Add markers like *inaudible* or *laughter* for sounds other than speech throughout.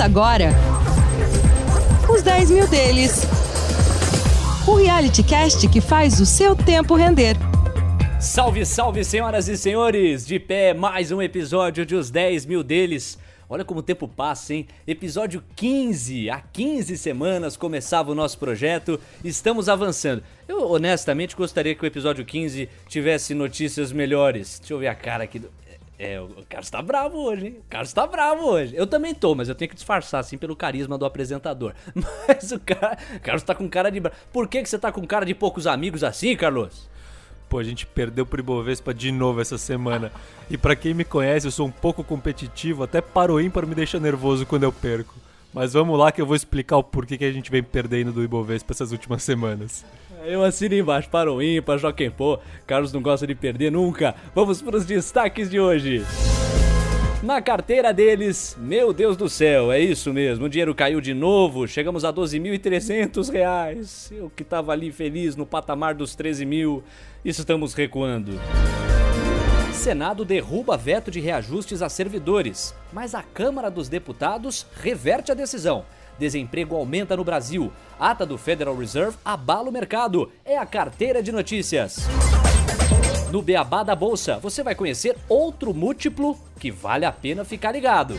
Agora os 10 mil deles. O reality cast que faz o seu tempo render. Salve, salve, senhoras e senhores! De pé, mais um episódio de Os 10 Mil Deles. Olha como o tempo passa, hein? Episódio 15. Há 15 semanas começava o nosso projeto. Estamos avançando. Eu honestamente gostaria que o episódio 15 tivesse notícias melhores. Deixa eu ver a cara aqui do. É, o Carlos tá bravo hoje, hein? O Carlos tá bravo hoje. Eu também tô, mas eu tenho que disfarçar, assim, pelo carisma do apresentador. *laughs* Mas o cara, o Carlos tá com cara de. Por que, que você tá com cara de poucos amigos assim, Carlos? Pô, a gente perdeu pro Ibovespa de novo essa semana. E para quem me conhece, eu sou um pouco competitivo, até para o ímpar me deixa nervoso quando eu perco. Mas vamos lá que eu vou explicar o porquê que a gente vem perdendo do Ibovespa essas últimas semanas. Eu assino embaixo para o ímpar, Joaquim Pô. Carlos não gosta de perder nunca. Vamos para os destaques de hoje. Na carteira deles, meu Deus do céu, é isso mesmo, o dinheiro caiu de novo, chegamos a 12.300 reais. Eu que tava ali feliz no patamar dos 13 mil, estamos recuando. Senado derruba veto de reajustes a servidores, mas a Câmara dos Deputados reverte a decisão. Desemprego aumenta no Brasil. Ata do Federal Reserve abala o mercado. É a carteira de notícias. No Beabá da Bolsa, você vai conhecer outro múltiplo que vale a pena ficar ligado.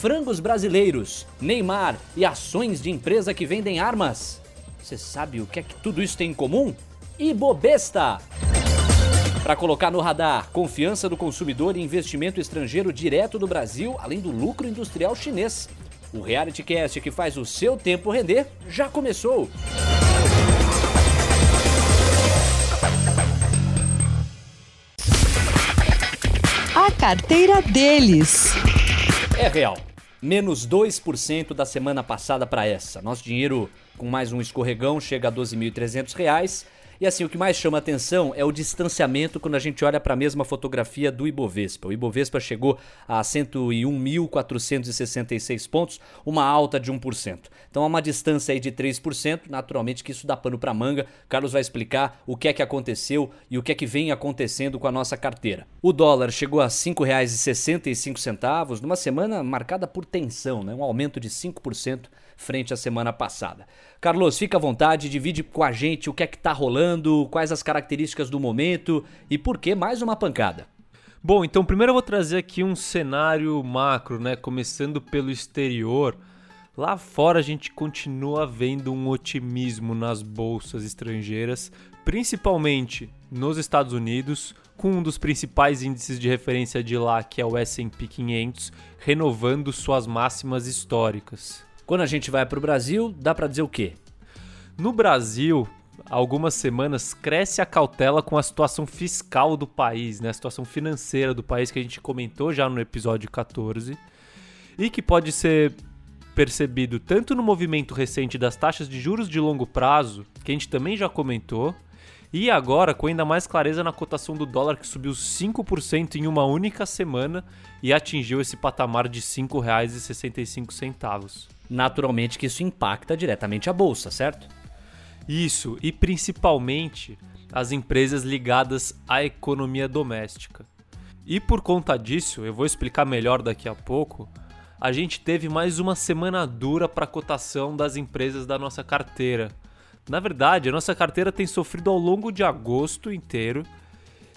Frangos brasileiros, Neymar e ações de empresa que vendem armas. Você sabe o que é que tudo isso tem em comum? E Bobesta! Para colocar no radar, confiança do consumidor e investimento estrangeiro direto do Brasil, além do lucro industrial chinês. O Reality Cast que faz o seu tempo render já começou. A carteira deles. É real. Menos 2% da semana passada para essa. Nosso dinheiro com mais um escorregão chega a 12.300 reais e assim, o que mais chama atenção é o distanciamento quando a gente olha para a mesma fotografia do Ibovespa. O Ibovespa chegou a 101.466 pontos, uma alta de 1%. Então há uma distância aí de 3%, naturalmente que isso dá pano para manga. Carlos vai explicar o que é que aconteceu e o que é que vem acontecendo com a nossa carteira. O dólar chegou a R$ 5,65 numa semana marcada por tensão, né? um aumento de 5% frente à semana passada. Carlos, fica à vontade, divide com a gente o que é que está rolando, quais as características do momento e por que mais uma pancada. Bom, então primeiro eu vou trazer aqui um cenário macro, né? Começando pelo exterior. Lá fora a gente continua vendo um otimismo nas bolsas estrangeiras, principalmente nos Estados Unidos, com um dos principais índices de referência de lá, que é o S&P 500, renovando suas máximas históricas. Quando a gente vai para o Brasil, dá para dizer o quê? No Brasil, algumas semanas cresce a cautela com a situação fiscal do país, né? a situação financeira do país que a gente comentou já no episódio 14 e que pode ser percebido tanto no movimento recente das taxas de juros de longo prazo, que a gente também já comentou, e agora com ainda mais clareza na cotação do dólar que subiu 5% em uma única semana e atingiu esse patamar de R$ 5,65 naturalmente que isso impacta diretamente a bolsa, certo? Isso, e principalmente as empresas ligadas à economia doméstica. E por conta disso, eu vou explicar melhor daqui a pouco, a gente teve mais uma semana dura para a cotação das empresas da nossa carteira. Na verdade, a nossa carteira tem sofrido ao longo de agosto inteiro,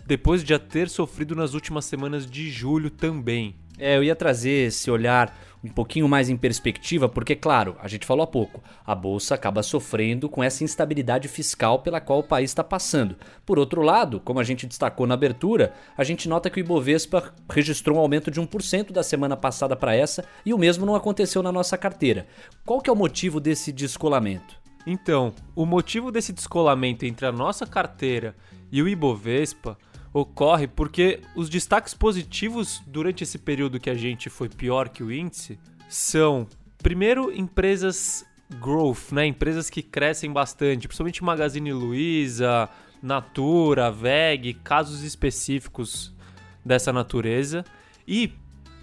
depois de já ter sofrido nas últimas semanas de julho também. É, eu ia trazer esse olhar um pouquinho mais em perspectiva, porque, claro, a gente falou há pouco, a bolsa acaba sofrendo com essa instabilidade fiscal pela qual o país está passando. Por outro lado, como a gente destacou na abertura, a gente nota que o Ibovespa registrou um aumento de 1% da semana passada para essa e o mesmo não aconteceu na nossa carteira. Qual que é o motivo desse descolamento? Então, o motivo desse descolamento entre a nossa carteira e o Ibovespa ocorre porque os destaques positivos durante esse período que a gente foi pior que o índice são, primeiro, empresas growth, né? Empresas que crescem bastante, principalmente Magazine Luiza, Natura, VEG, casos específicos dessa natureza e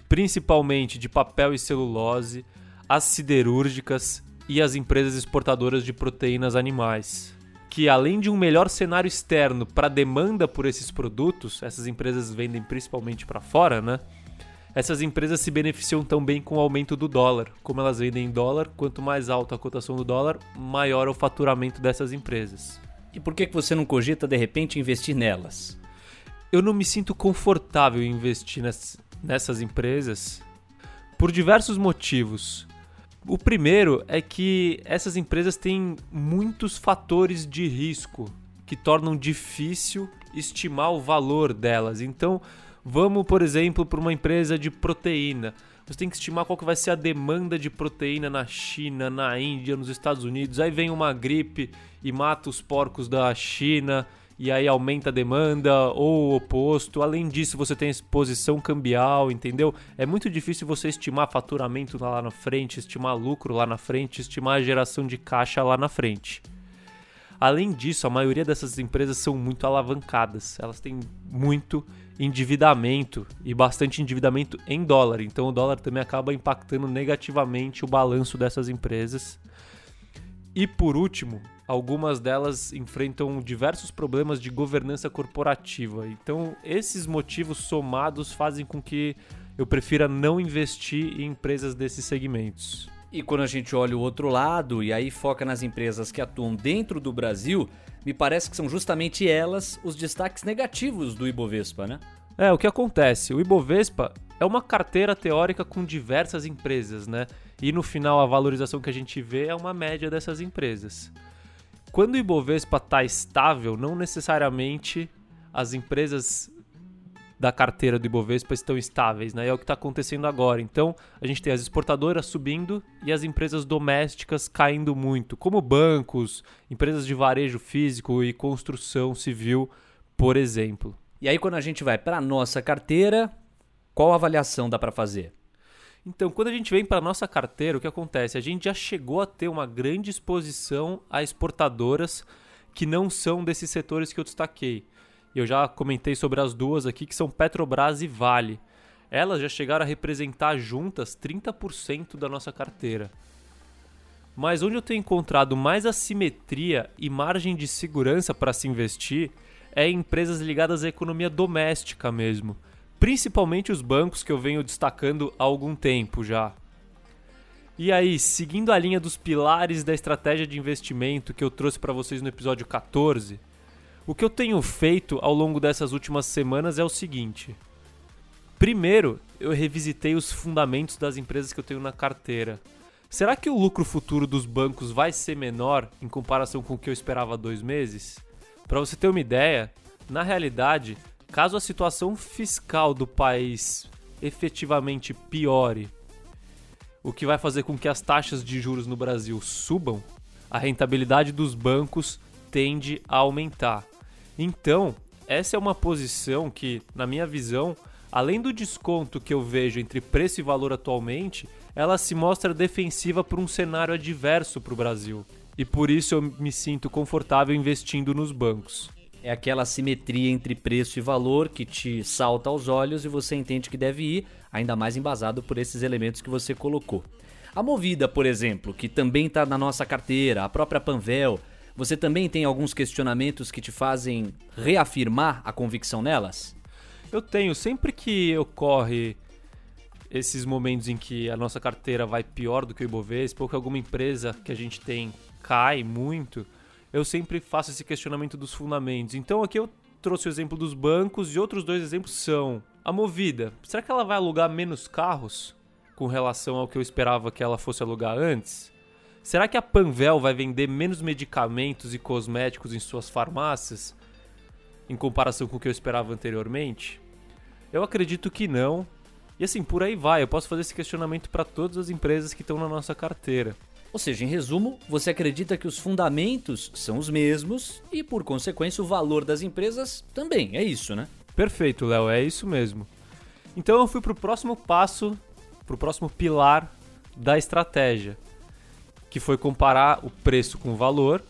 principalmente de papel e celulose, as siderúrgicas e as empresas exportadoras de proteínas animais que além de um melhor cenário externo para demanda por esses produtos, essas empresas vendem principalmente para fora, né? essas empresas se beneficiam também com o aumento do dólar. Como elas vendem em dólar, quanto mais alta a cotação do dólar, maior é o faturamento dessas empresas. E por que que você não cogita de repente investir nelas? Eu não me sinto confortável em investir nessas empresas por diversos motivos. O primeiro é que essas empresas têm muitos fatores de risco que tornam difícil estimar o valor delas. Então, vamos, por exemplo, para uma empresa de proteína. Você tem que estimar qual que vai ser a demanda de proteína na China, na Índia, nos Estados Unidos. Aí vem uma gripe e mata os porcos da China e aí aumenta a demanda ou o oposto. Além disso, você tem exposição cambial, entendeu? É muito difícil você estimar faturamento lá na frente, estimar lucro lá na frente, estimar a geração de caixa lá na frente. Além disso, a maioria dessas empresas são muito alavancadas. Elas têm muito endividamento e bastante endividamento em dólar. Então o dólar também acaba impactando negativamente o balanço dessas empresas. E por último, algumas delas enfrentam diversos problemas de governança corporativa. Então, esses motivos somados fazem com que eu prefira não investir em empresas desses segmentos. E quando a gente olha o outro lado e aí foca nas empresas que atuam dentro do Brasil, me parece que são justamente elas os destaques negativos do Ibovespa, né? É, o que acontece? O Ibovespa é uma carteira teórica com diversas empresas, né? E no final a valorização que a gente vê é uma média dessas empresas. Quando o Ibovespa está estável, não necessariamente as empresas da carteira do Ibovespa estão estáveis, né? É o que está acontecendo agora. Então, a gente tem as exportadoras subindo e as empresas domésticas caindo muito, como bancos, empresas de varejo físico e construção civil, por exemplo. E aí, quando a gente vai para a nossa carteira, qual avaliação dá para fazer? Então, quando a gente vem para nossa carteira, o que acontece? A gente já chegou a ter uma grande exposição a exportadoras que não são desses setores que eu destaquei. Eu já comentei sobre as duas aqui, que são Petrobras e Vale. Elas já chegaram a representar juntas 30% da nossa carteira. Mas onde eu tenho encontrado mais assimetria e margem de segurança para se investir é em empresas ligadas à economia doméstica mesmo. Principalmente os bancos que eu venho destacando há algum tempo já. E aí, seguindo a linha dos pilares da estratégia de investimento que eu trouxe para vocês no episódio 14, o que eu tenho feito ao longo dessas últimas semanas é o seguinte. Primeiro, eu revisitei os fundamentos das empresas que eu tenho na carteira. Será que o lucro futuro dos bancos vai ser menor em comparação com o que eu esperava há dois meses? Para você ter uma ideia, na realidade, caso a situação fiscal do país efetivamente piore, o que vai fazer com que as taxas de juros no Brasil subam, a rentabilidade dos bancos tende a aumentar. Então, essa é uma posição que, na minha visão, além do desconto que eu vejo entre preço e valor atualmente, ela se mostra defensiva para um cenário adverso para o Brasil. E por isso eu me sinto confortável investindo nos bancos. É aquela simetria entre preço e valor que te salta aos olhos e você entende que deve ir, ainda mais embasado por esses elementos que você colocou. A Movida, por exemplo, que também está na nossa carteira, a própria Panvel, você também tem alguns questionamentos que te fazem reafirmar a convicção nelas? Eu tenho. Sempre que ocorre esses momentos em que a nossa carteira vai pior do que o Ibovespa, ou que alguma empresa que a gente tem cai muito, eu sempre faço esse questionamento dos fundamentos. Então aqui eu trouxe o exemplo dos bancos e outros dois exemplos são a Movida. Será que ela vai alugar menos carros com relação ao que eu esperava que ela fosse alugar antes? Será que a Panvel vai vender menos medicamentos e cosméticos em suas farmácias em comparação com o que eu esperava anteriormente? Eu acredito que não. E assim, por aí vai. Eu posso fazer esse questionamento para todas as empresas que estão na nossa carteira. Ou seja, em resumo, você acredita que os fundamentos são os mesmos e, por consequência, o valor das empresas também. É isso, né? Perfeito, Léo. É isso mesmo. Então eu fui para o próximo passo, para o próximo pilar da estratégia, que foi comparar o preço com o valor.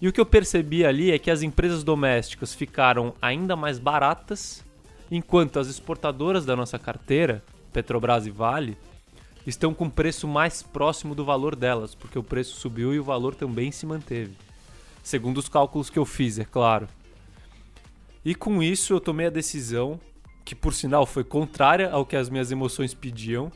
E o que eu percebi ali é que as empresas domésticas ficaram ainda mais baratas, enquanto as exportadoras da nossa carteira, Petrobras e Vale, estão com preço mais próximo do valor delas, porque o preço subiu e o valor também se manteve. Segundo os cálculos que eu fiz, é claro. E com isso eu tomei a decisão, que por sinal foi contrária ao que as minhas emoções pediam.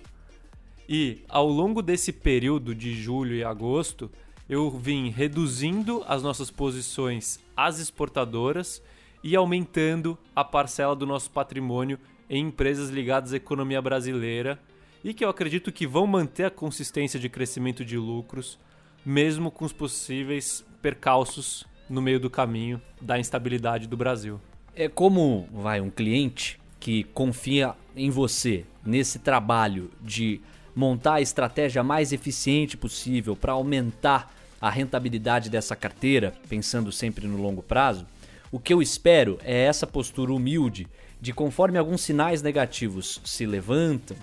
E ao longo desse período de julho e agosto, eu vim reduzindo as nossas posições às exportadoras e aumentando a parcela do nosso patrimônio em empresas ligadas à economia brasileira e que eu acredito que vão manter a consistência de crescimento de lucros, mesmo com os possíveis percalços no meio do caminho da instabilidade do Brasil. É como vai um cliente que confia em você nesse trabalho de montar a estratégia mais eficiente possível para aumentar a rentabilidade dessa carteira, pensando sempre no longo prazo, o que eu espero é essa postura humilde de conforme alguns sinais negativos se levantam,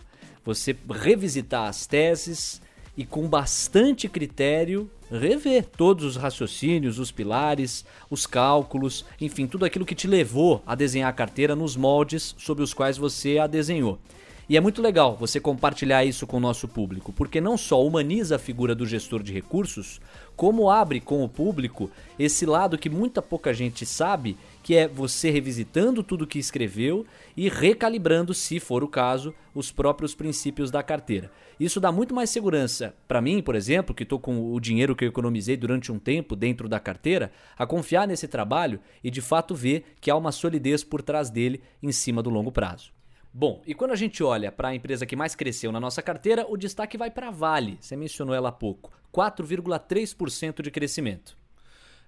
você revisitar as teses e com bastante critério rever todos os raciocínios, os pilares, os cálculos, enfim, tudo aquilo que te levou a desenhar a carteira nos moldes sobre os quais você a desenhou. E é muito legal você compartilhar isso com o nosso público, porque não só humaniza a figura do gestor de recursos, como abre com o público esse lado que muita pouca gente sabe, que é você revisitando tudo que escreveu e recalibrando, se for o caso, os próprios princípios da carteira. Isso dá muito mais segurança para mim, por exemplo, que estou com o dinheiro que eu economizei durante um tempo dentro da carteira, a confiar nesse trabalho e de fato ver que há uma solidez por trás dele em cima do longo prazo. Bom, e quando a gente olha para a empresa que mais cresceu na nossa carteira, o destaque vai para a Vale. Você mencionou ela há pouco. 4,3% de crescimento.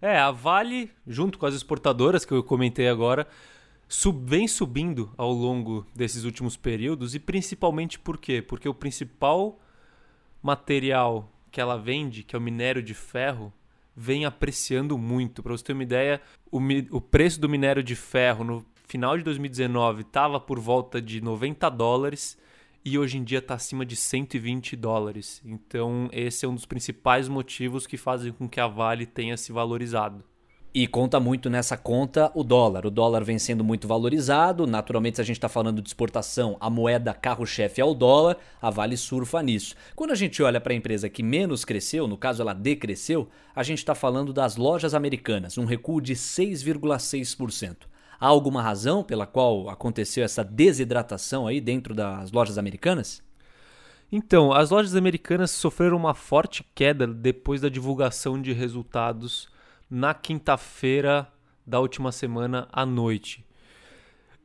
É, a Vale, junto com as exportadoras que eu comentei agora, sub, vem subindo ao longo desses últimos períodos e principalmente por quê? Porque o principal material que ela vende, que é o minério de ferro, vem apreciando muito. Para você ter uma ideia, o, o preço do minério de ferro no final de 2019 estava por volta de 90 dólares e hoje em dia está acima de 120 dólares. Então, esse é um dos principais motivos que fazem com que a Vale tenha se valorizado. E conta muito nessa conta o dólar. O dólar vem sendo muito valorizado. Naturalmente, se a gente está falando de exportação, a moeda carro-chefe é o dólar. A Vale surfa nisso. Quando a gente olha para a empresa que menos cresceu, no caso ela decresceu, a gente está falando das lojas americanas, um recuo de 6,6%. Há alguma razão pela qual aconteceu essa desidratação aí dentro das lojas americanas? Então, as lojas americanas sofreram uma forte queda depois da divulgação de resultados na quinta-feira da última semana à noite.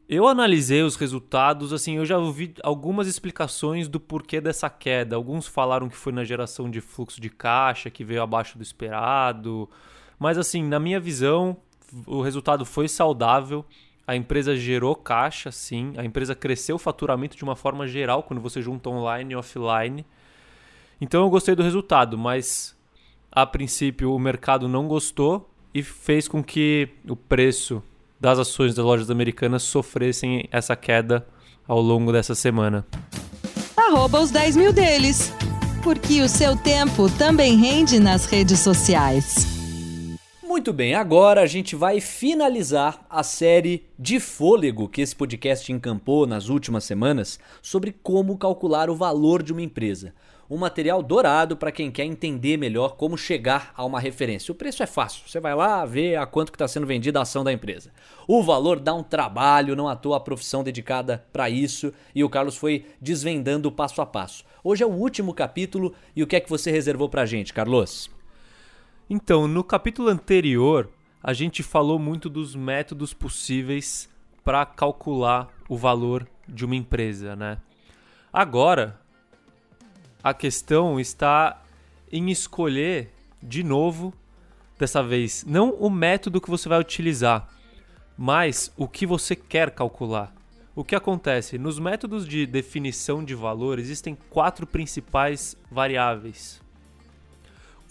Eu analisei os resultados, assim, eu já ouvi algumas explicações do porquê dessa queda. Alguns falaram que foi na geração de fluxo de caixa, que veio abaixo do esperado. Mas assim, na minha visão, o resultado foi saudável. A empresa gerou caixa, sim. A empresa cresceu o faturamento de uma forma geral quando você junta online e offline. Então eu gostei do resultado, mas a princípio o mercado não gostou e fez com que o preço das ações das lojas americanas sofressem essa queda ao longo dessa semana. Arroba os 10 mil deles, porque o seu tempo também rende nas redes sociais. Muito bem, agora a gente vai finalizar a série de fôlego que esse podcast encampou nas últimas semanas sobre como calcular o valor de uma empresa. Um material dourado para quem quer entender melhor como chegar a uma referência. O preço é fácil, você vai lá ver a quanto está sendo vendida a ação da empresa. O valor dá um trabalho, não à toa a profissão dedicada para isso, e o Carlos foi desvendando passo a passo. Hoje é o último capítulo e o que é que você reservou para gente, Carlos? Então, no capítulo anterior, a gente falou muito dos métodos possíveis para calcular o valor de uma empresa, né? Agora, a questão está em escolher de novo, dessa vez, não o método que você vai utilizar, mas o que você quer calcular. O que acontece? Nos métodos de definição de valor existem quatro principais variáveis.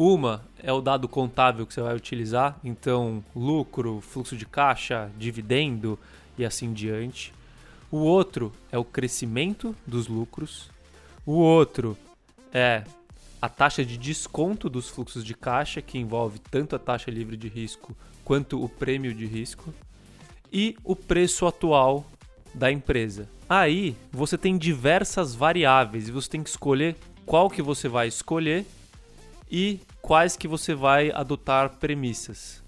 Uma é o dado contábil que você vai utilizar, então lucro, fluxo de caixa, dividendo e assim diante. O outro é o crescimento dos lucros. O outro é a taxa de desconto dos fluxos de caixa, que envolve tanto a taxa livre de risco quanto o prêmio de risco. E o preço atual da empresa. Aí você tem diversas variáveis e você tem que escolher qual que você vai escolher e quais que você vai adotar premissas.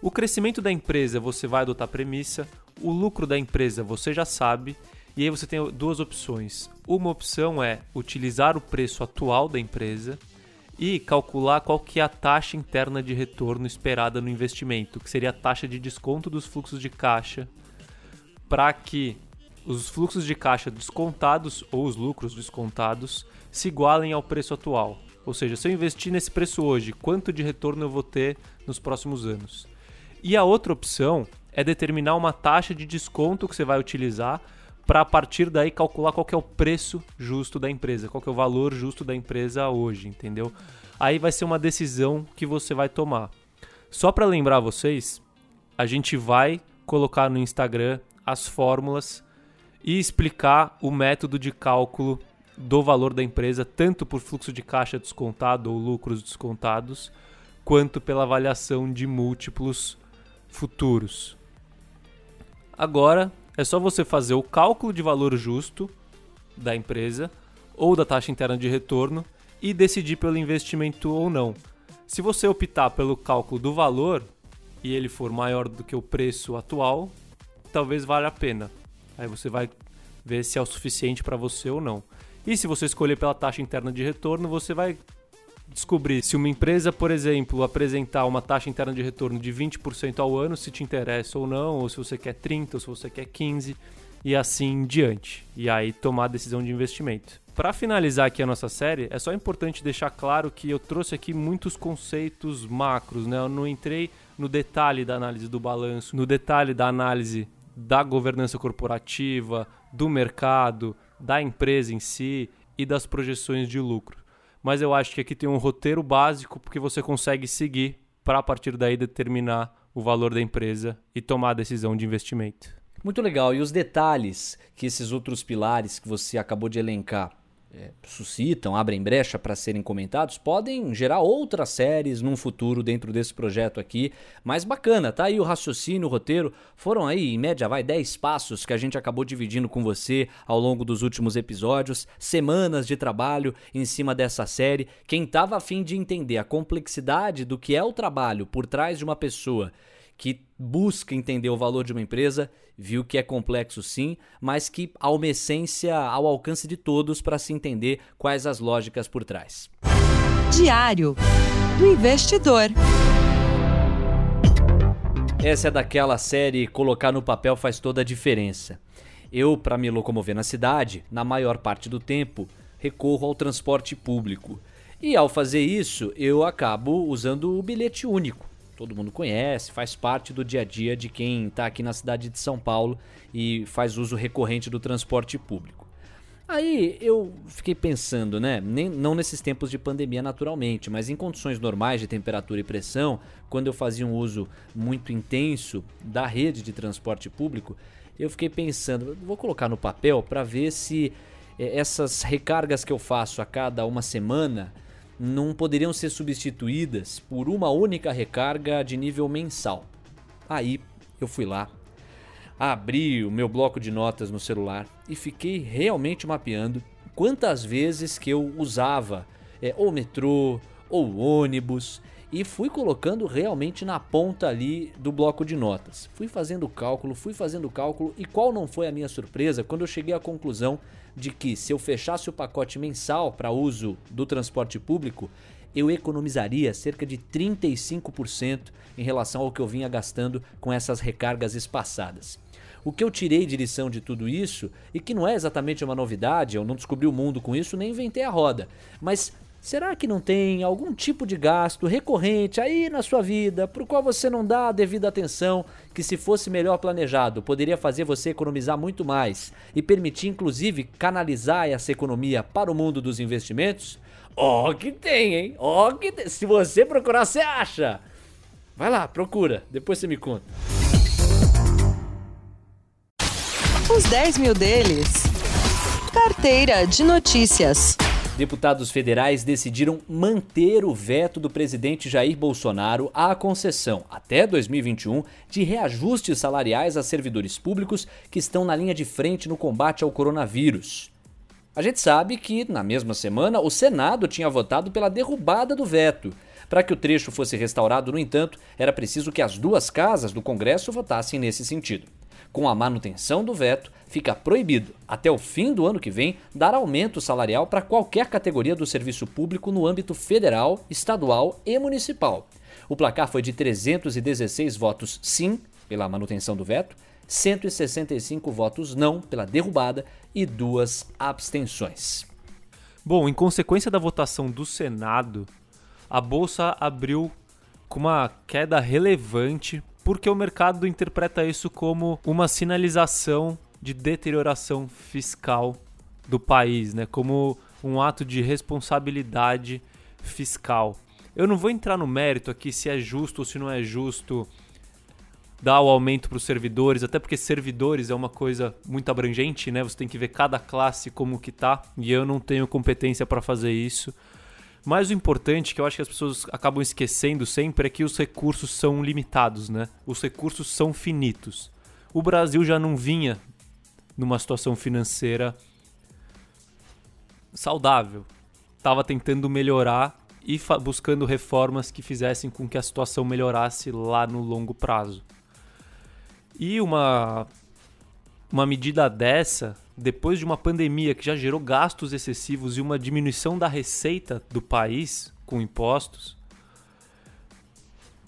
O crescimento da empresa você vai adotar premissa, o lucro da empresa você já sabe E aí você tem duas opções. Uma opção é utilizar o preço atual da empresa e calcular qual que é a taxa interna de retorno esperada no investimento, que seria a taxa de desconto dos fluxos de caixa, para que os fluxos de caixa descontados ou os lucros descontados se igualem ao preço atual. Ou seja, se eu investir nesse preço hoje, quanto de retorno eu vou ter nos próximos anos? E a outra opção é determinar uma taxa de desconto que você vai utilizar para a partir daí calcular qual é o preço justo da empresa, qual é o valor justo da empresa hoje, entendeu? Aí vai ser uma decisão que você vai tomar. Só para lembrar vocês, a gente vai colocar no Instagram as fórmulas e explicar o método de cálculo do valor da empresa, tanto por fluxo de caixa descontado ou lucros descontados, quanto pela avaliação de múltiplos futuros. Agora é só você fazer o cálculo de valor justo da empresa ou da taxa interna de retorno e decidir pelo investimento ou não. Se você optar pelo cálculo do valor e ele for maior do que o preço atual, talvez valha a pena. Aí você vai ver se é o suficiente para você ou não. E se você escolher pela taxa interna de retorno, você vai descobrir se uma empresa, por exemplo, apresentar uma taxa interna de retorno de 20% ao ano, se te interessa ou não, ou se você quer 30, ou se você quer 15 e assim em diante. E aí tomar a decisão de investimento. Para finalizar aqui a nossa série, é só importante deixar claro que eu trouxe aqui muitos conceitos macros, né? Eu não entrei no detalhe da análise do balanço, no detalhe da análise da governança corporativa, do mercado, da empresa em si e das projeções de lucro mas eu acho que aqui tem um roteiro básico porque você consegue seguir para a partir daí determinar o valor da empresa e tomar a decisão de investimento. Muito legal. E os detalhes que esses outros pilares que você acabou de elencar é, suscitam, abrem brecha para serem comentados, podem gerar outras séries num futuro dentro desse projeto aqui. Mas bacana, tá aí o raciocínio, o roteiro. Foram aí, em média, vai 10 passos que a gente acabou dividindo com você ao longo dos últimos episódios, semanas de trabalho em cima dessa série. Quem estava afim de entender a complexidade do que é o trabalho por trás de uma pessoa que busca entender o valor de uma empresa, viu que é complexo sim, mas que há uma essência ao alcance de todos para se entender quais as lógicas por trás. Diário do Investidor. Essa é daquela série Colocar no papel faz toda a diferença. Eu, para me locomover na cidade, na maior parte do tempo, recorro ao transporte público. E ao fazer isso, eu acabo usando o bilhete único todo mundo conhece, faz parte do dia a dia de quem está aqui na cidade de São Paulo e faz uso recorrente do transporte público. Aí eu fiquei pensando, né? Nem, não nesses tempos de pandemia naturalmente, mas em condições normais de temperatura e pressão, quando eu fazia um uso muito intenso da rede de transporte público, eu fiquei pensando, vou colocar no papel para ver se é, essas recargas que eu faço a cada uma semana não poderiam ser substituídas por uma única recarga de nível mensal. Aí eu fui lá, abri o meu bloco de notas no celular e fiquei realmente mapeando quantas vezes que eu usava é, ou metrô ou ônibus e fui colocando realmente na ponta ali do bloco de notas. Fui fazendo cálculo, fui fazendo cálculo e qual não foi a minha surpresa quando eu cheguei à conclusão de que se eu fechasse o pacote mensal para uso do transporte público, eu economizaria cerca de 35% em relação ao que eu vinha gastando com essas recargas espaçadas. O que eu tirei de lição de tudo isso, e que não é exatamente uma novidade, eu não descobri o mundo com isso, nem inventei a roda, mas Será que não tem algum tipo de gasto recorrente aí na sua vida para qual você não dá a devida atenção, que se fosse melhor planejado poderia fazer você economizar muito mais e permitir inclusive canalizar essa economia para o mundo dos investimentos? Ó, oh, que tem, hein? Ó, oh, que tem. Se você procurar, você acha. Vai lá, procura, depois você me conta. Os 10 mil deles. Carteira de notícias. Deputados federais decidiram manter o veto do presidente Jair Bolsonaro à concessão, até 2021, de reajustes salariais a servidores públicos que estão na linha de frente no combate ao coronavírus. A gente sabe que, na mesma semana, o Senado tinha votado pela derrubada do veto. Para que o trecho fosse restaurado, no entanto, era preciso que as duas casas do Congresso votassem nesse sentido. Com a manutenção do veto, fica proibido, até o fim do ano que vem, dar aumento salarial para qualquer categoria do serviço público no âmbito federal, estadual e municipal. O placar foi de 316 votos sim pela manutenção do veto, 165 votos não pela derrubada e duas abstenções. Bom, em consequência da votação do Senado, a bolsa abriu com uma queda relevante porque o mercado interpreta isso como uma sinalização de deterioração fiscal do país, né? Como um ato de responsabilidade fiscal. Eu não vou entrar no mérito aqui se é justo ou se não é justo dar o aumento para os servidores, até porque servidores é uma coisa muito abrangente, né? Você tem que ver cada classe como que tá, e eu não tenho competência para fazer isso. Mas o importante, que eu acho que as pessoas acabam esquecendo sempre, é que os recursos são limitados, né? Os recursos são finitos. O Brasil já não vinha numa situação financeira saudável. Estava tentando melhorar e buscando reformas que fizessem com que a situação melhorasse lá no longo prazo. E uma, uma medida dessa, depois de uma pandemia que já gerou gastos excessivos e uma diminuição da receita do país com impostos,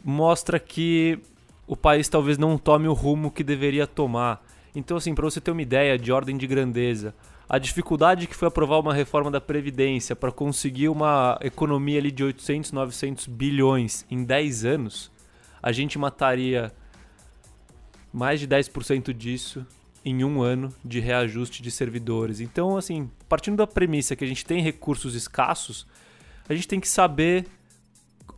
mostra que o país talvez não tome o rumo que deveria tomar. Então, assim, para você ter uma ideia de ordem de grandeza, a dificuldade que foi aprovar uma reforma da Previdência para conseguir uma economia ali de 800, 900 bilhões em 10 anos, a gente mataria mais de 10% disso em um ano de reajuste de servidores. Então, assim, partindo da premissa que a gente tem recursos escassos, a gente tem que saber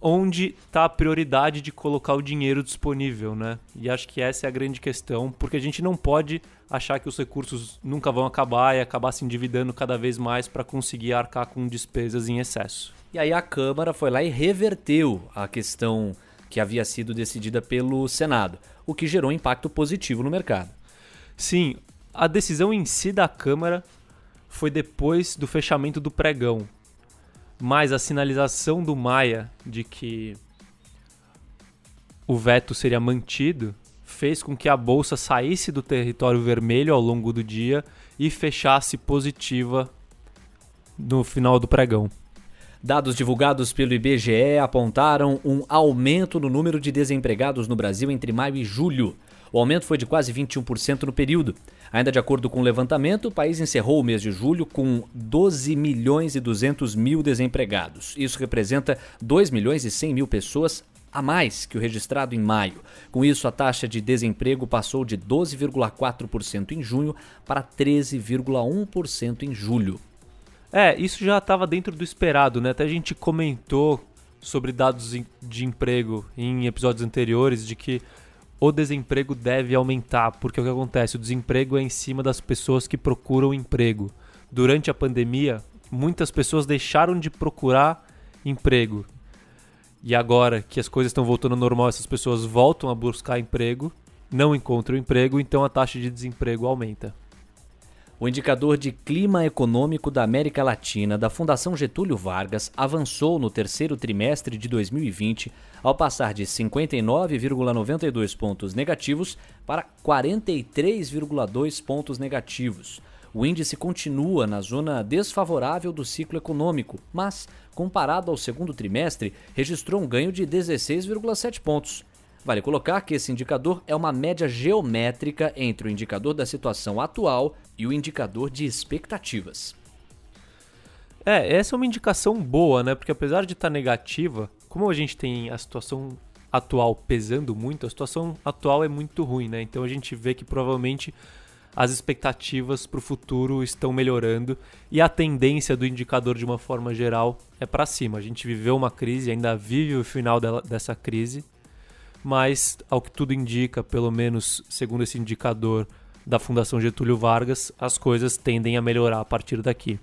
onde está a prioridade de colocar o dinheiro disponível, né? E acho que essa é a grande questão, porque a gente não pode achar que os recursos nunca vão acabar e acabar se endividando cada vez mais para conseguir arcar com despesas em excesso. E aí a Câmara foi lá e reverteu a questão que havia sido decidida pelo Senado, o que gerou impacto positivo no mercado. Sim, a decisão em si da Câmara foi depois do fechamento do pregão, mas a sinalização do Maia de que o veto seria mantido fez com que a bolsa saísse do território vermelho ao longo do dia e fechasse positiva no final do pregão. Dados divulgados pelo IBGE apontaram um aumento no número de desempregados no Brasil entre maio e julho. O aumento foi de quase 21% no período. Ainda de acordo com o levantamento, o país encerrou o mês de julho com 12 milhões e 200 mil desempregados. Isso representa 2 milhões e 100 mil pessoas a mais que o registrado em maio. Com isso, a taxa de desemprego passou de 12,4% em junho para 13,1% em julho. É, isso já estava dentro do esperado, né? Até a gente comentou sobre dados de emprego em episódios anteriores de que o desemprego deve aumentar, porque o que acontece? O desemprego é em cima das pessoas que procuram emprego. Durante a pandemia, muitas pessoas deixaram de procurar emprego. E agora que as coisas estão voltando ao normal, essas pessoas voltam a buscar emprego, não encontram emprego, então a taxa de desemprego aumenta. O indicador de clima econômico da América Latina da Fundação Getúlio Vargas avançou no terceiro trimestre de 2020 ao passar de 59,92 pontos negativos para 43,2 pontos negativos. O índice continua na zona desfavorável do ciclo econômico, mas, comparado ao segundo trimestre, registrou um ganho de 16,7 pontos. Vale colocar que esse indicador é uma média geométrica entre o indicador da situação atual e o indicador de expectativas. É, essa é uma indicação boa, né? Porque apesar de estar tá negativa, como a gente tem a situação atual pesando muito, a situação atual é muito ruim, né? Então a gente vê que provavelmente as expectativas para o futuro estão melhorando e a tendência do indicador de uma forma geral é para cima. A gente viveu uma crise, ainda vive o final dela, dessa crise mas ao que tudo indica, pelo menos segundo esse indicador da Fundação Getúlio Vargas, as coisas tendem a melhorar a partir daqui.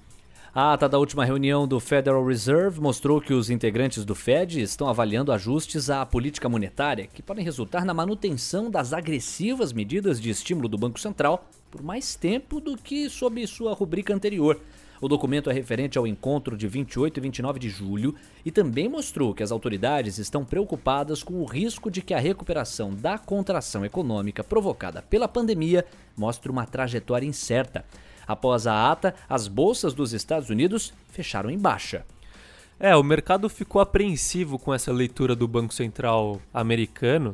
A ata da última reunião do Federal Reserve mostrou que os integrantes do Fed estão avaliando ajustes à política monetária que podem resultar na manutenção das agressivas medidas de estímulo do Banco Central por mais tempo do que sob sua rubrica anterior. O documento é referente ao encontro de 28 e 29 de julho e também mostrou que as autoridades estão preocupadas com o risco de que a recuperação da contração econômica provocada pela pandemia mostre uma trajetória incerta. Após a ata, as bolsas dos Estados Unidos fecharam em baixa. É, o mercado ficou apreensivo com essa leitura do Banco Central americano,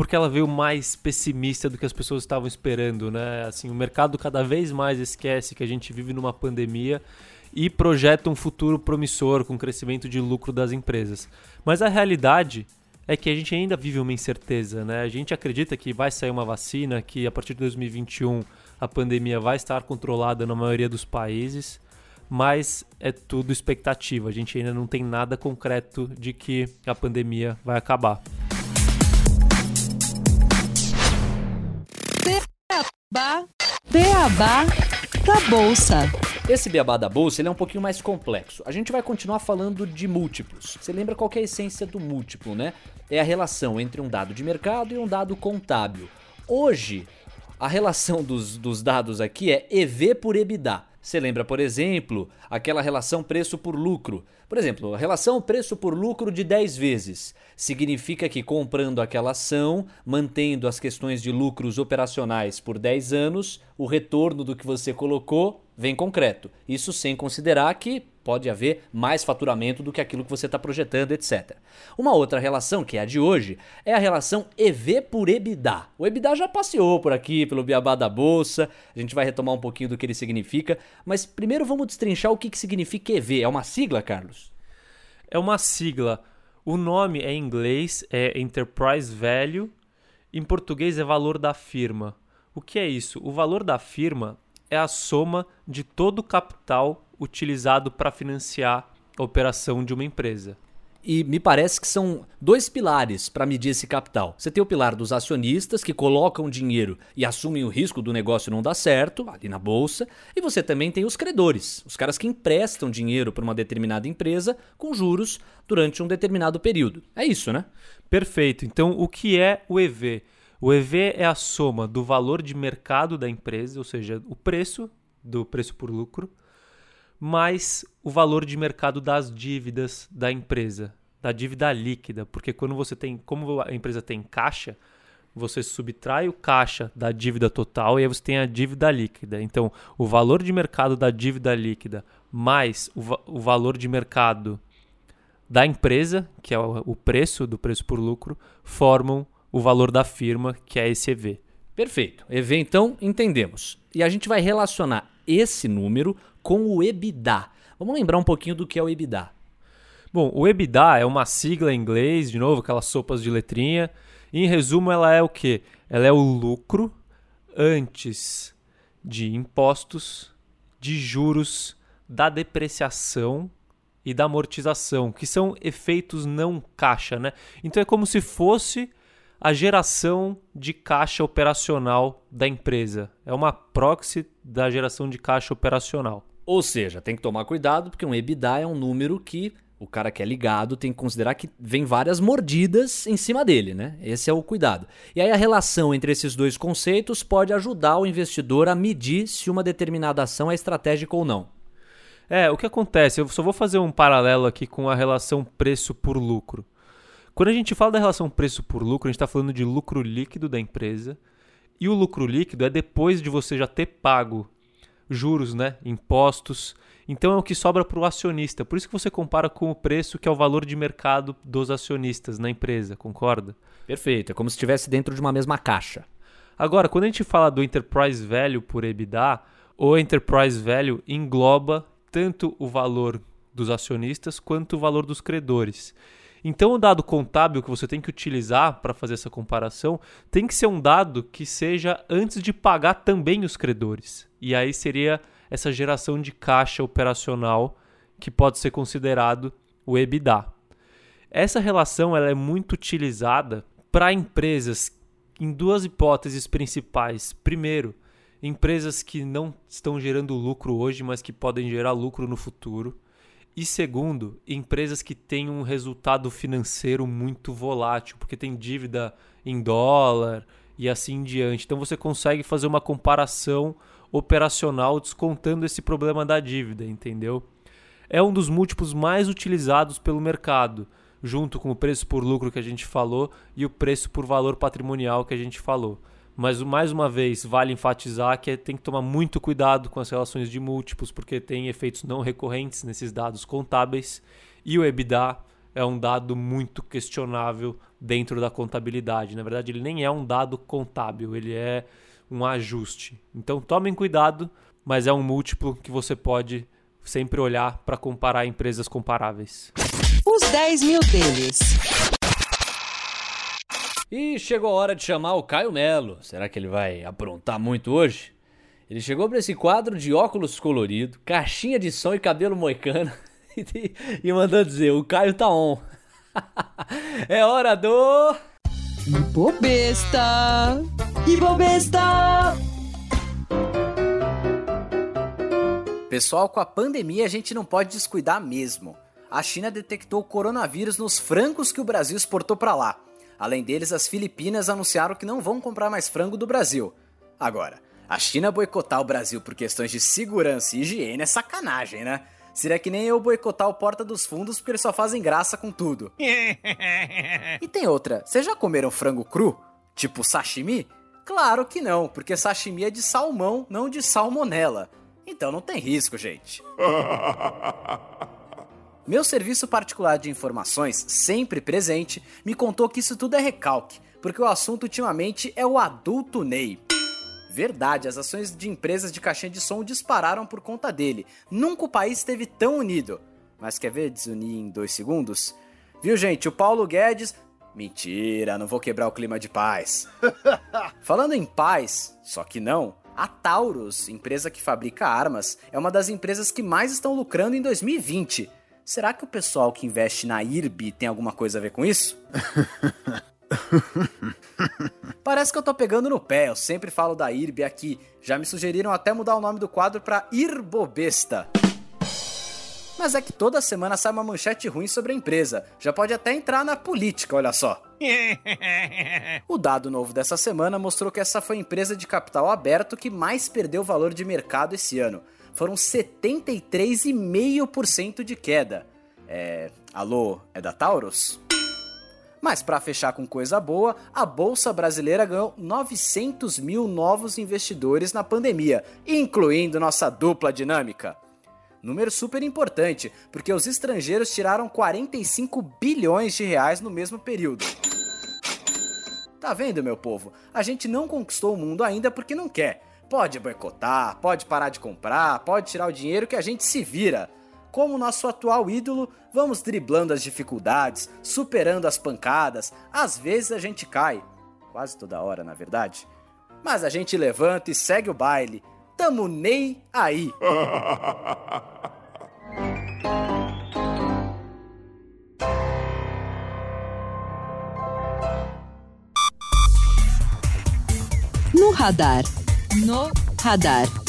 porque ela veio mais pessimista do que as pessoas estavam esperando, né? Assim, o mercado cada vez mais esquece que a gente vive numa pandemia e projeta um futuro promissor com crescimento de lucro das empresas. Mas a realidade é que a gente ainda vive uma incerteza, né? A gente acredita que vai sair uma vacina, que a partir de 2021 a pandemia vai estar controlada na maioria dos países, mas é tudo expectativa. A gente ainda não tem nada concreto de que a pandemia vai acabar. Beabá, beabá da Bolsa. Esse beabá da bolsa ele é um pouquinho mais complexo. A gente vai continuar falando de múltiplos. Você lembra qual é a essência do múltiplo, né? É a relação entre um dado de mercado e um dado contábil. Hoje, a relação dos, dos dados aqui é EV por EBITDA. Você lembra, por exemplo, aquela relação preço por lucro? Por exemplo, a relação preço por lucro de 10 vezes. Significa que comprando aquela ação, mantendo as questões de lucros operacionais por 10 anos, o retorno do que você colocou vem concreto. Isso sem considerar que pode haver mais faturamento do que aquilo que você está projetando, etc. Uma outra relação, que é a de hoje, é a relação EV por EBITDA. O EBITDA já passeou por aqui, pelo Beabá da Bolsa, a gente vai retomar um pouquinho do que ele significa, mas primeiro vamos destrinchar o que, que significa EV. É uma sigla, Carlos? É uma sigla. O nome é em inglês, é Enterprise Value, em português é valor da firma. O que é isso? O valor da firma é a soma de todo o capital utilizado para financiar a operação de uma empresa. E me parece que são dois pilares para medir esse capital. Você tem o pilar dos acionistas que colocam dinheiro e assumem o risco do negócio não dar certo, ali na bolsa, e você também tem os credores, os caras que emprestam dinheiro para uma determinada empresa com juros durante um determinado período. É isso, né? Perfeito. Então, o que é o EV? O EV é a soma do valor de mercado da empresa, ou seja, o preço do preço por lucro, mais o valor de mercado das dívidas da empresa, da dívida líquida, porque quando você tem, como a empresa tem caixa, você subtrai o caixa da dívida total e aí você tem a dívida líquida. Então, o valor de mercado da dívida líquida mais o, o valor de mercado da empresa, que é o, o preço do preço por lucro, formam o valor da firma, que é esse EV. Perfeito. EV, então, entendemos. E a gente vai relacionar esse número com o EBITDA. Vamos lembrar um pouquinho do que é o EBITDA. Bom, o EBITDA é uma sigla em inglês, de novo, aquelas sopas de letrinha. E, em resumo, ela é o quê? Ela é o lucro antes de impostos, de juros, da depreciação e da amortização, que são efeitos não caixa, né? Então é como se fosse a geração de caixa operacional da empresa. É uma proxy da geração de caixa operacional. Ou seja, tem que tomar cuidado porque um EBITDA é um número que o cara que é ligado tem que considerar que vem várias mordidas em cima dele, né? Esse é o cuidado. E aí a relação entre esses dois conceitos pode ajudar o investidor a medir se uma determinada ação é estratégica ou não. É, o que acontece? Eu só vou fazer um paralelo aqui com a relação preço por lucro. Quando a gente fala da relação preço por lucro, a gente está falando de lucro líquido da empresa. E o lucro líquido é depois de você já ter pago juros, né, impostos. Então é o que sobra para o acionista. Por isso que você compara com o preço que é o valor de mercado dos acionistas na empresa, concorda? Perfeito, é como se estivesse dentro de uma mesma caixa. Agora, quando a gente fala do enterprise value por EBITDA, o enterprise value engloba tanto o valor dos acionistas quanto o valor dos credores. Então, o dado contábil que você tem que utilizar para fazer essa comparação tem que ser um dado que seja antes de pagar também os credores. E aí seria essa geração de caixa operacional que pode ser considerado o EBITDA. Essa relação ela é muito utilizada para empresas em duas hipóteses principais. Primeiro, empresas que não estão gerando lucro hoje, mas que podem gerar lucro no futuro. E segundo, empresas que têm um resultado financeiro muito volátil, porque tem dívida em dólar e assim em diante. Então você consegue fazer uma comparação operacional descontando esse problema da dívida, entendeu? É um dos múltiplos mais utilizados pelo mercado, junto com o preço por lucro que a gente falou e o preço por valor patrimonial que a gente falou. Mas mais uma vez, vale enfatizar que tem que tomar muito cuidado com as relações de múltiplos, porque tem efeitos não recorrentes nesses dados contábeis. E o EBITDA é um dado muito questionável dentro da contabilidade. Na verdade, ele nem é um dado contábil, ele é um ajuste. Então tomem cuidado, mas é um múltiplo que você pode sempre olhar para comparar empresas comparáveis. Os 10 mil deles. E chegou a hora de chamar o Caio Melo. Será que ele vai aprontar muito hoje? Ele chegou para esse quadro de óculos colorido, caixinha de som e cabelo moicano *laughs* e, e mandou dizer: o Caio tá on. *laughs* é hora do. Ibobesta! Ibobesta! Pessoal, com a pandemia a gente não pode descuidar mesmo. A China detectou o coronavírus nos frangos que o Brasil exportou para lá. Além deles, as Filipinas anunciaram que não vão comprar mais frango do Brasil. Agora, a China boicotar o Brasil por questões de segurança e higiene é sacanagem, né? Seria que nem eu boicotar o Porta dos Fundos porque eles só fazem graça com tudo. *laughs* e tem outra, vocês já comeram frango cru? Tipo sashimi? Claro que não, porque sashimi é de salmão, não de salmonela. Então não tem risco, gente. *laughs* Meu serviço particular de informações, sempre presente, me contou que isso tudo é recalque, porque o assunto ultimamente é o adulto Ney. Verdade, as ações de empresas de caixinha de som dispararam por conta dele. Nunca o país esteve tão unido. Mas quer ver desunir em dois segundos? Viu, gente? O Paulo Guedes. Mentira, não vou quebrar o clima de paz. *laughs* Falando em paz, só que não, a Taurus, empresa que fabrica armas, é uma das empresas que mais estão lucrando em 2020. Será que o pessoal que investe na IRB tem alguma coisa a ver com isso? *laughs* *laughs* Parece que eu tô pegando no pé, eu sempre falo da IRB aqui. Já me sugeriram até mudar o nome do quadro pra Irbobesta. Mas é que toda semana sai uma manchete ruim sobre a empresa. Já pode até entrar na política, olha só. *laughs* o dado novo dessa semana mostrou que essa foi a empresa de capital aberto que mais perdeu valor de mercado esse ano. Foram 73,5% de queda. É. Alô, é da Taurus? Mas para fechar com coisa boa, a Bolsa Brasileira ganhou 900 mil novos investidores na pandemia, incluindo nossa dupla dinâmica. Número super importante, porque os estrangeiros tiraram 45 bilhões de reais no mesmo período. Tá vendo, meu povo? A gente não conquistou o mundo ainda porque não quer. Pode boicotar, pode parar de comprar, pode tirar o dinheiro que a gente se vira. Como nosso atual ídolo, vamos driblando as dificuldades, superando as pancadas. Às vezes a gente cai, quase toda hora, na verdade. Mas a gente levanta e segue o baile. Tamo nem aí. No radar. No radar.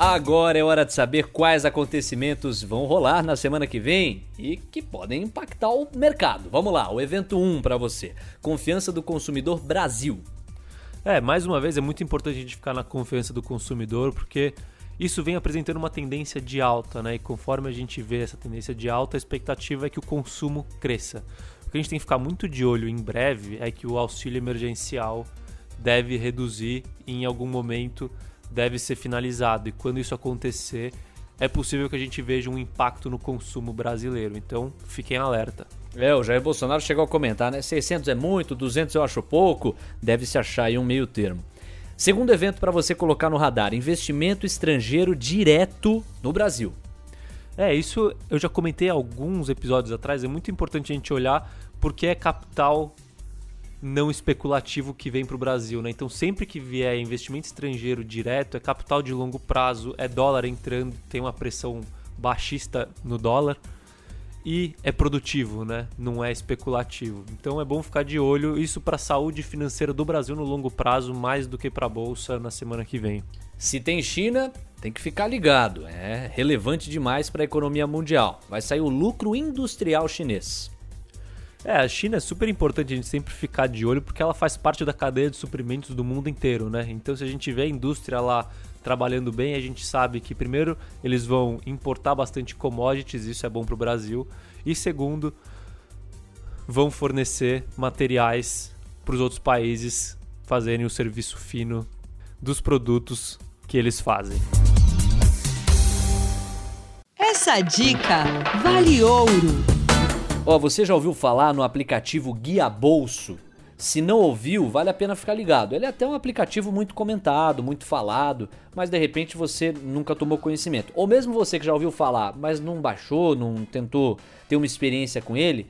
Agora é hora de saber quais acontecimentos vão rolar na semana que vem e que podem impactar o mercado. Vamos lá, o evento 1 para você. Confiança do consumidor Brasil. É, mais uma vez é muito importante a gente ficar na confiança do consumidor, porque isso vem apresentando uma tendência de alta, né? E conforme a gente vê essa tendência de alta, a expectativa é que o consumo cresça. O que a gente tem que ficar muito de olho em breve é que o auxílio emergencial deve reduzir em algum momento deve ser finalizado e quando isso acontecer, é possível que a gente veja um impacto no consumo brasileiro. Então, fiquem alerta. É, o Jair Bolsonaro chegou a comentar, né? 600 é muito, 200 eu acho pouco, deve se achar aí um meio termo. Segundo evento para você colocar no radar, investimento estrangeiro direto no Brasil. É, isso eu já comentei alguns episódios atrás, é muito importante a gente olhar porque é capital não especulativo que vem para o Brasil, né? Então sempre que vier investimento estrangeiro direto, é capital de longo prazo, é dólar entrando, tem uma pressão baixista no dólar e é produtivo, né? Não é especulativo. Então é bom ficar de olho isso para a saúde financeira do Brasil no longo prazo, mais do que para a bolsa na semana que vem. Se tem China, tem que ficar ligado. É relevante demais para a economia mundial. Vai sair o lucro industrial chinês. É, a China é super importante a gente sempre ficar de olho porque ela faz parte da cadeia de suprimentos do mundo inteiro, né? Então se a gente vê a indústria lá trabalhando bem, a gente sabe que primeiro eles vão importar bastante commodities, isso é bom para o Brasil, e segundo, vão fornecer materiais para os outros países fazerem o serviço fino dos produtos que eles fazem. Essa dica vale ouro. Ó, você já ouviu falar no aplicativo Guia Bolso? Se não ouviu, vale a pena ficar ligado. Ele é até um aplicativo muito comentado, muito falado, mas de repente você nunca tomou conhecimento. Ou mesmo você que já ouviu falar, mas não baixou, não tentou ter uma experiência com ele,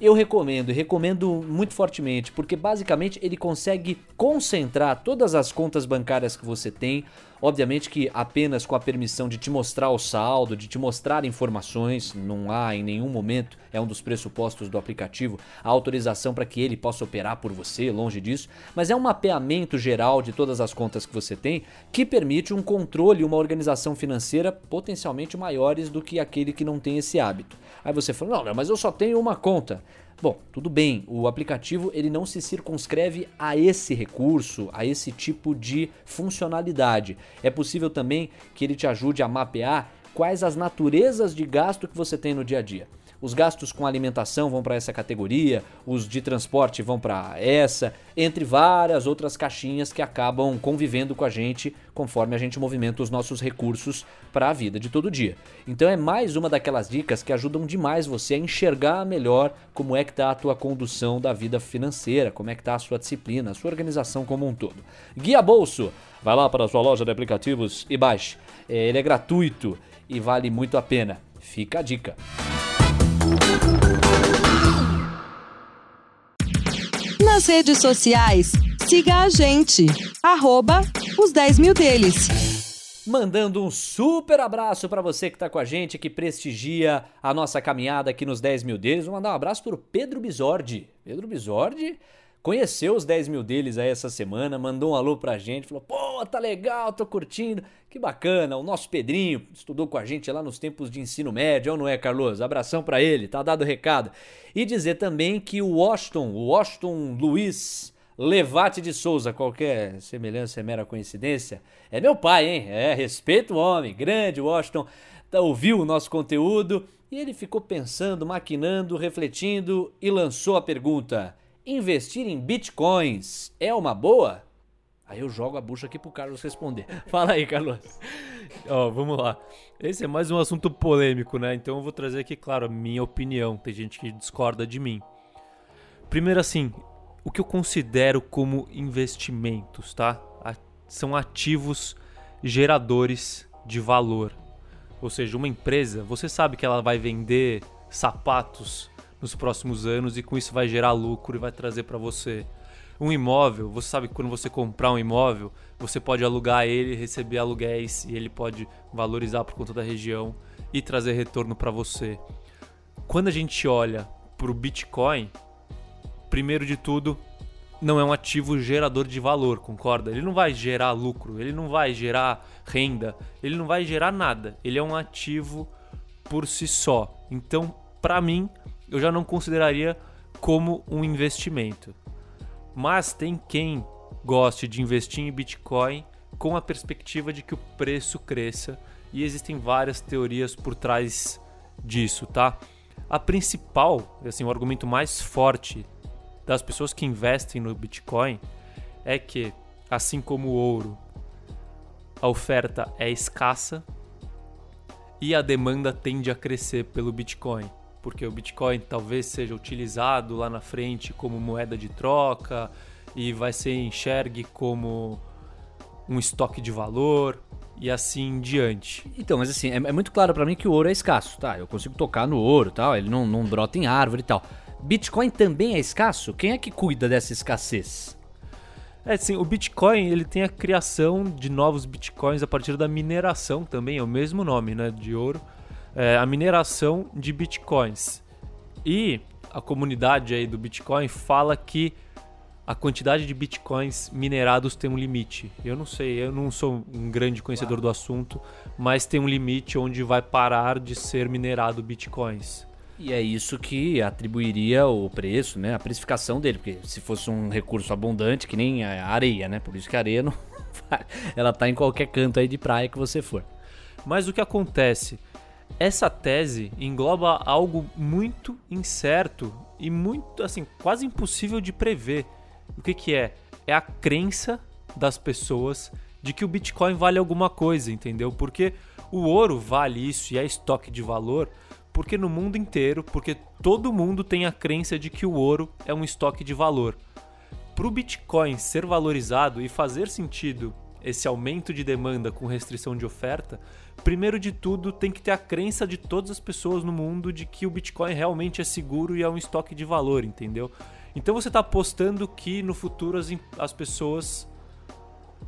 eu recomendo, recomendo muito fortemente, porque basicamente ele consegue concentrar todas as contas bancárias que você tem, obviamente que apenas com a permissão de te mostrar o saldo, de te mostrar informações, não há em nenhum momento, é um dos pressupostos do aplicativo, a autorização para que ele possa operar por você, longe disso, mas é um mapeamento geral de todas as contas que você tem que permite um controle e uma organização financeira potencialmente maiores do que aquele que não tem esse hábito. Aí você fala, não, mas eu só tenho uma conta. Bom, tudo bem, o aplicativo ele não se circunscreve a esse recurso, a esse tipo de funcionalidade. É possível também que ele te ajude a mapear quais as naturezas de gasto que você tem no dia a dia. Os gastos com alimentação vão para essa categoria, os de transporte vão para essa, entre várias outras caixinhas que acabam convivendo com a gente conforme a gente movimenta os nossos recursos para a vida de todo dia. Então é mais uma daquelas dicas que ajudam demais você a enxergar melhor como é que está a tua condução da vida financeira, como é que está a sua disciplina, a sua organização como um todo. Guia Bolso, vai lá para a sua loja de aplicativos e baixe. É, ele é gratuito e vale muito a pena. Fica a dica. Nas redes sociais, siga a gente. Arroba os 10 mil deles. Mandando um super abraço para você que tá com a gente, que prestigia a nossa caminhada aqui nos 10 mil deles. Vou mandar um abraço pro Pedro Bisordi. Pedro Bisordi conheceu os 10 mil deles aí essa semana, mandou um alô pra gente, falou: pô, tá legal, tô curtindo, que bacana. O nosso Pedrinho estudou com a gente lá nos tempos de ensino médio, ou não é, Carlos? Abração para ele, tá dado o recado. E dizer também que o Washington, o Washington Luiz Levate de Souza, qualquer semelhança é mera coincidência, é meu pai, hein? É, respeito o homem, grande Washington, tá, ouviu o nosso conteúdo e ele ficou pensando, maquinando, refletindo e lançou a pergunta investir em bitcoins é uma boa? Aí eu jogo a bucha aqui pro Carlos responder. *laughs* Fala aí, Carlos. Ó, oh, vamos lá. Esse é mais um assunto polêmico, né? Então eu vou trazer aqui, claro, a minha opinião. Tem gente que discorda de mim. Primeiro, assim, o que eu considero como investimentos, tá? São ativos geradores de valor. Ou seja, uma empresa, você sabe que ela vai vender sapatos nos próximos anos e com isso vai gerar lucro e vai trazer para você um imóvel. Você sabe que quando você comprar um imóvel, você pode alugar ele, receber aluguéis e ele pode valorizar por conta da região e trazer retorno para você. Quando a gente olha para o Bitcoin, primeiro de tudo, não é um ativo gerador de valor, concorda? Ele não vai gerar lucro, ele não vai gerar renda, ele não vai gerar nada. Ele é um ativo por si só. Então, para mim, eu já não consideraria como um investimento. Mas tem quem goste de investir em Bitcoin com a perspectiva de que o preço cresça e existem várias teorias por trás disso, tá? A principal, assim, o argumento mais forte das pessoas que investem no Bitcoin é que, assim como o ouro, a oferta é escassa e a demanda tende a crescer pelo Bitcoin porque o Bitcoin talvez seja utilizado lá na frente como moeda de troca e vai ser enxergue como um estoque de valor e assim em diante. Então, mas assim, é, é muito claro para mim que o ouro é escasso, tá? Eu consigo tocar no ouro, tal, ele não, não brota em árvore e tal. Bitcoin também é escasso? Quem é que cuida dessa escassez? É, sim, o Bitcoin ele tem a criação de novos Bitcoins a partir da mineração também, é o mesmo nome, né, de ouro é, a mineração de bitcoins. E a comunidade aí do Bitcoin fala que a quantidade de bitcoins minerados tem um limite. Eu não sei, eu não sou um grande conhecedor do assunto, mas tem um limite onde vai parar de ser minerado bitcoins. E é isso que atribuiria o preço, né? A precificação dele, porque se fosse um recurso abundante, que nem a areia, né? Por isso que a areia *laughs* não ela tá em qualquer canto aí de praia que você for. Mas o que acontece? Essa tese engloba algo muito incerto e muito, assim, quase impossível de prever. O que que é? É a crença das pessoas de que o Bitcoin vale alguma coisa, entendeu? Porque o ouro vale isso e é estoque de valor porque no mundo inteiro, porque todo mundo tem a crença de que o ouro é um estoque de valor. Para o Bitcoin ser valorizado e fazer sentido esse aumento de demanda com restrição de oferta, primeiro de tudo tem que ter a crença de todas as pessoas no mundo de que o Bitcoin realmente é seguro e é um estoque de valor, entendeu? Então você está apostando que no futuro as, as pessoas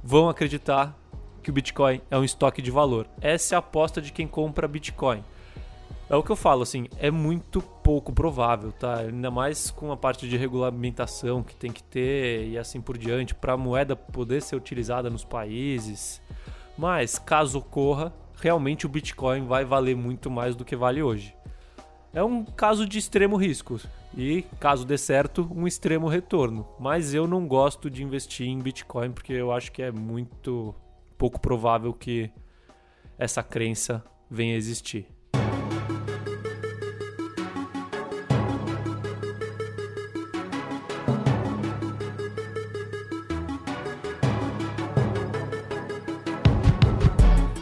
vão acreditar que o Bitcoin é um estoque de valor. Essa é a aposta de quem compra Bitcoin. É o que eu falo, assim, é muito pouco provável, tá? Ainda mais com a parte de regulamentação que tem que ter e assim por diante, para a moeda poder ser utilizada nos países. Mas, caso ocorra, realmente o Bitcoin vai valer muito mais do que vale hoje. É um caso de extremo risco e, caso dê certo, um extremo retorno. Mas eu não gosto de investir em Bitcoin porque eu acho que é muito pouco provável que essa crença venha a existir.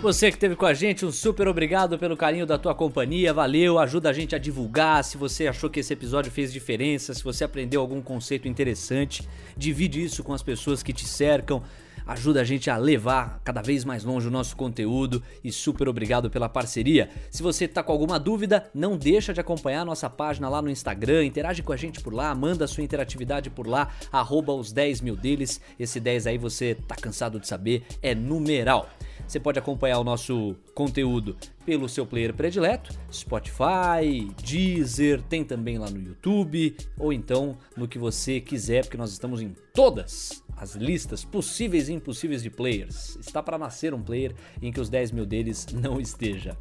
Você que esteve com a gente, um super obrigado pelo carinho da tua companhia, valeu, ajuda a gente a divulgar. Se você achou que esse episódio fez diferença, se você aprendeu algum conceito interessante, divide isso com as pessoas que te cercam. Ajuda a gente a levar cada vez mais longe o nosso conteúdo e super obrigado pela parceria. Se você tá com alguma dúvida, não deixa de acompanhar a nossa página lá no Instagram, interage com a gente por lá, manda sua interatividade por lá, arroba os 10 mil deles. Esse 10 aí você tá cansado de saber, é numeral. Você pode acompanhar o nosso conteúdo pelo seu player predileto, Spotify, Deezer, tem também lá no YouTube, ou então no que você quiser, porque nós estamos em todas as listas possíveis e impossíveis de players. Está para nascer um player em que os 10 mil deles não esteja.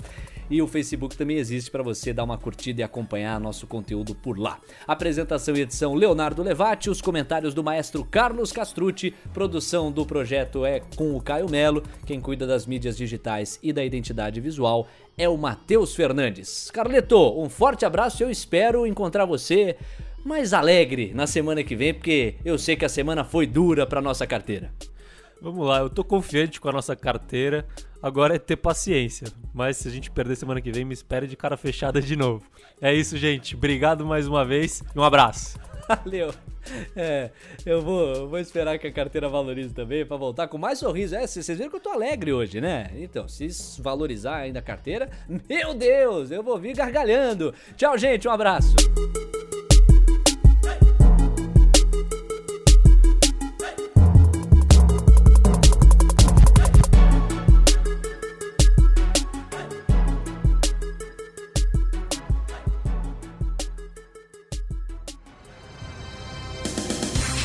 E o Facebook também existe para você dar uma curtida e acompanhar nosso conteúdo por lá. Apresentação e edição Leonardo Levati, os comentários do maestro Carlos Castrucci, produção do projeto é com o Caio Melo, quem cuida das mídias digitais e da identidade visual é o Matheus Fernandes. Carleto, um forte abraço e eu espero encontrar você mais alegre na semana que vem, porque eu sei que a semana foi dura para nossa carteira. Vamos lá, eu tô confiante com a nossa carteira. Agora é ter paciência. Mas se a gente perder semana que vem, me espere de cara fechada de novo. É isso, gente. Obrigado mais uma vez e um abraço. *laughs* Valeu. É, eu vou, vou esperar que a carteira valorize também para voltar com mais sorriso. É, vocês viram que eu tô alegre hoje, né? Então, se valorizar ainda a carteira, meu Deus, eu vou vir gargalhando. Tchau, gente, um abraço.